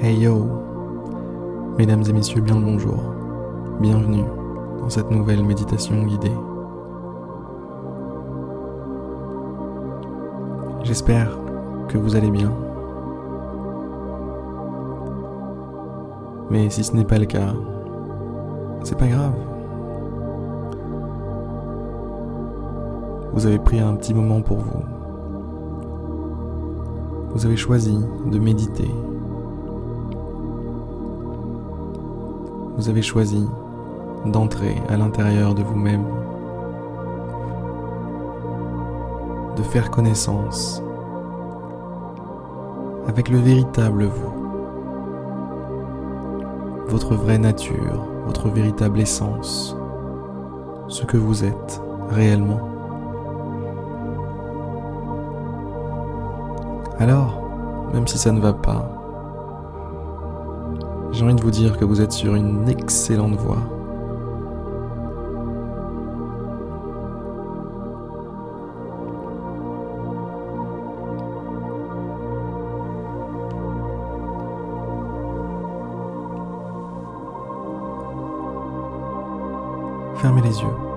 Hey yo, mesdames et messieurs, bien le bonjour. Bienvenue dans cette nouvelle méditation guidée. J'espère que vous allez bien. Mais si ce n'est pas le cas, c'est pas grave. Vous avez pris un petit moment pour vous. Vous avez choisi de méditer vous avez choisi d'entrer à l'intérieur de vous-même, de faire connaissance avec le véritable vous, votre vraie nature, votre véritable essence, ce que vous êtes réellement. Alors, même si ça ne va pas, j'ai envie de vous dire que vous êtes sur une excellente voie. Fermez les yeux.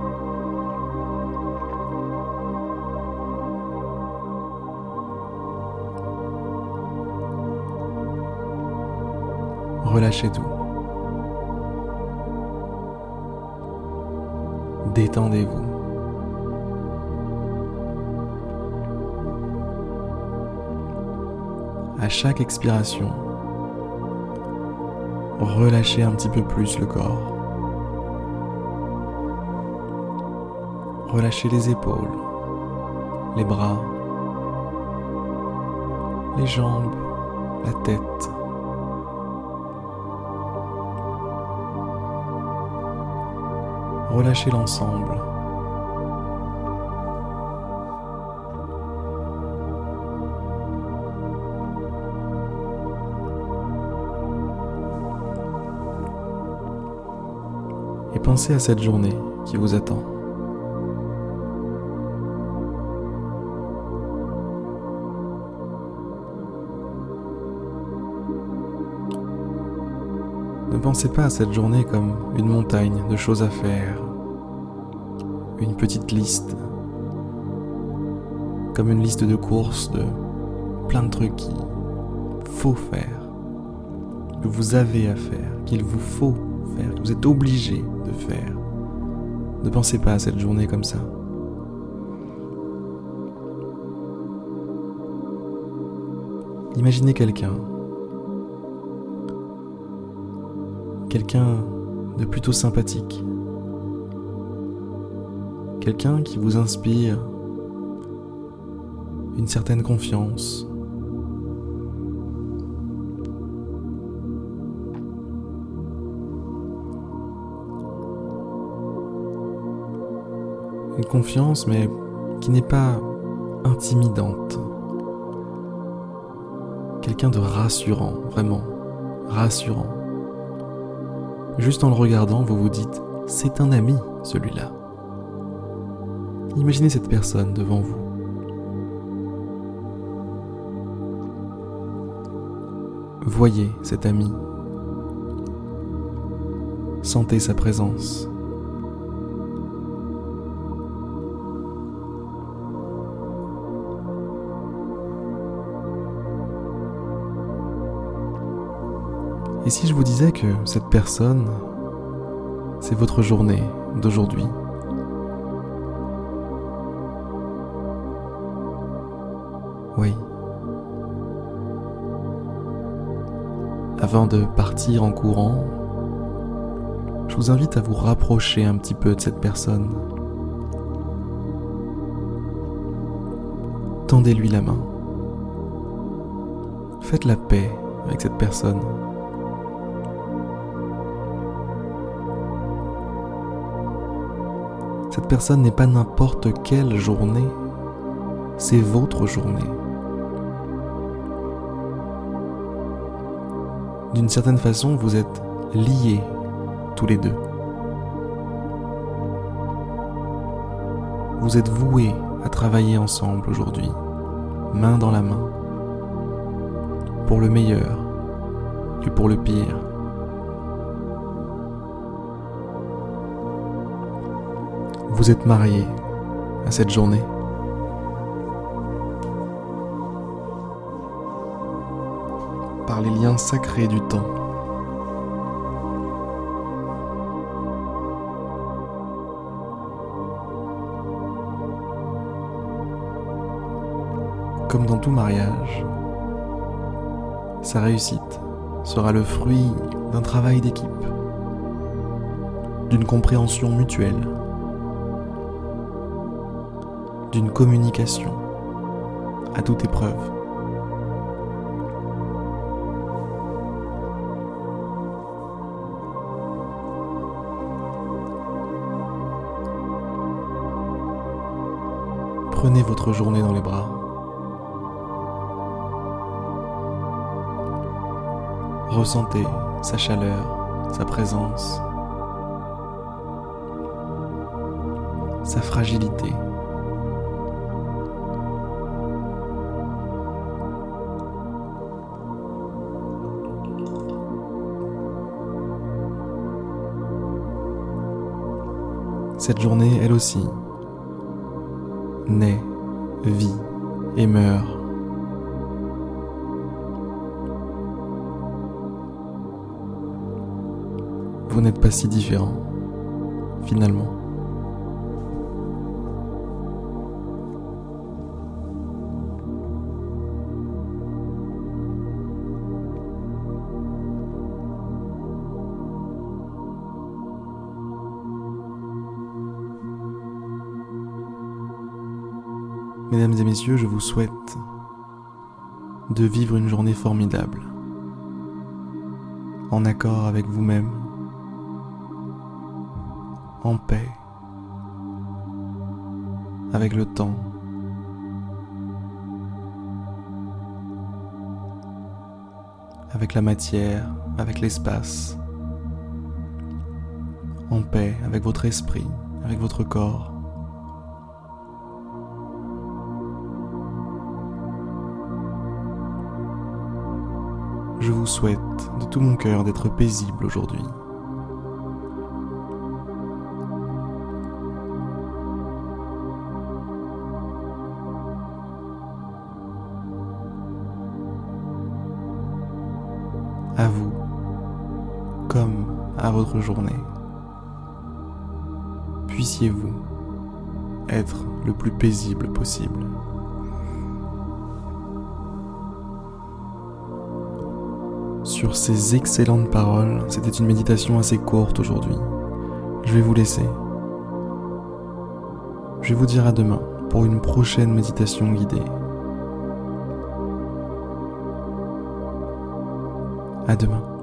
Relâchez tout. Détendez-vous. À chaque expiration, relâchez un petit peu plus le corps. Relâchez les épaules, les bras, les jambes, la tête. Relâchez l'ensemble. Et pensez à cette journée qui vous attend. Ne pensez pas à cette journée comme une montagne de choses à faire, une petite liste, comme une liste de courses de plein de trucs qu'il faut faire, que vous avez à faire, qu'il vous faut faire, que vous êtes obligé de faire. Ne pensez pas à cette journée comme ça. Imaginez quelqu'un quelqu'un de plutôt sympathique, quelqu'un qui vous inspire une certaine confiance. Une confiance mais qui n'est pas intimidante. Quelqu'un de rassurant, vraiment rassurant. Juste en le regardant, vous vous dites, c'est un ami, celui-là. Imaginez cette personne devant vous. Voyez cet ami. Sentez sa présence. Si je vous disais que cette personne, c'est votre journée d'aujourd'hui? Oui. Avant de partir en courant, je vous invite à vous rapprocher un petit peu de cette personne. Tendez-lui la main. Faites la paix avec cette personne. Cette personne n'est pas n'importe quelle journée, c'est votre journée. D'une certaine façon, vous êtes liés tous les deux. Vous êtes voués à travailler ensemble aujourd'hui, main dans la main, pour le meilleur et pour le pire. Vous êtes marié à cette journée. Par les liens sacrés du temps. Comme dans tout mariage, sa réussite sera le fruit d'un travail d'équipe, d'une compréhension mutuelle, d'une communication à toute épreuve. Prenez votre journée dans les bras. Ressentez sa chaleur, sa présence, sa fragilité. Cette journée, elle aussi, naît, vit et meurt. Vous n'êtes pas si différent, finalement. Mesdames et messieurs, je vous souhaite de vivre une journée formidable, en accord avec vous-même, en paix, avec le temps, avec la matière, avec l'espace, en paix avec votre esprit, avec votre corps. Vous souhaite de tout mon cœur d'être paisible aujourd'hui. À vous, comme à votre journée, puissiez-vous être le plus paisible possible. Sur ces excellentes paroles. C'était une méditation assez courte aujourd'hui. Je vais vous laisser. Je vais vous dire à demain pour une prochaine méditation guidée. À demain.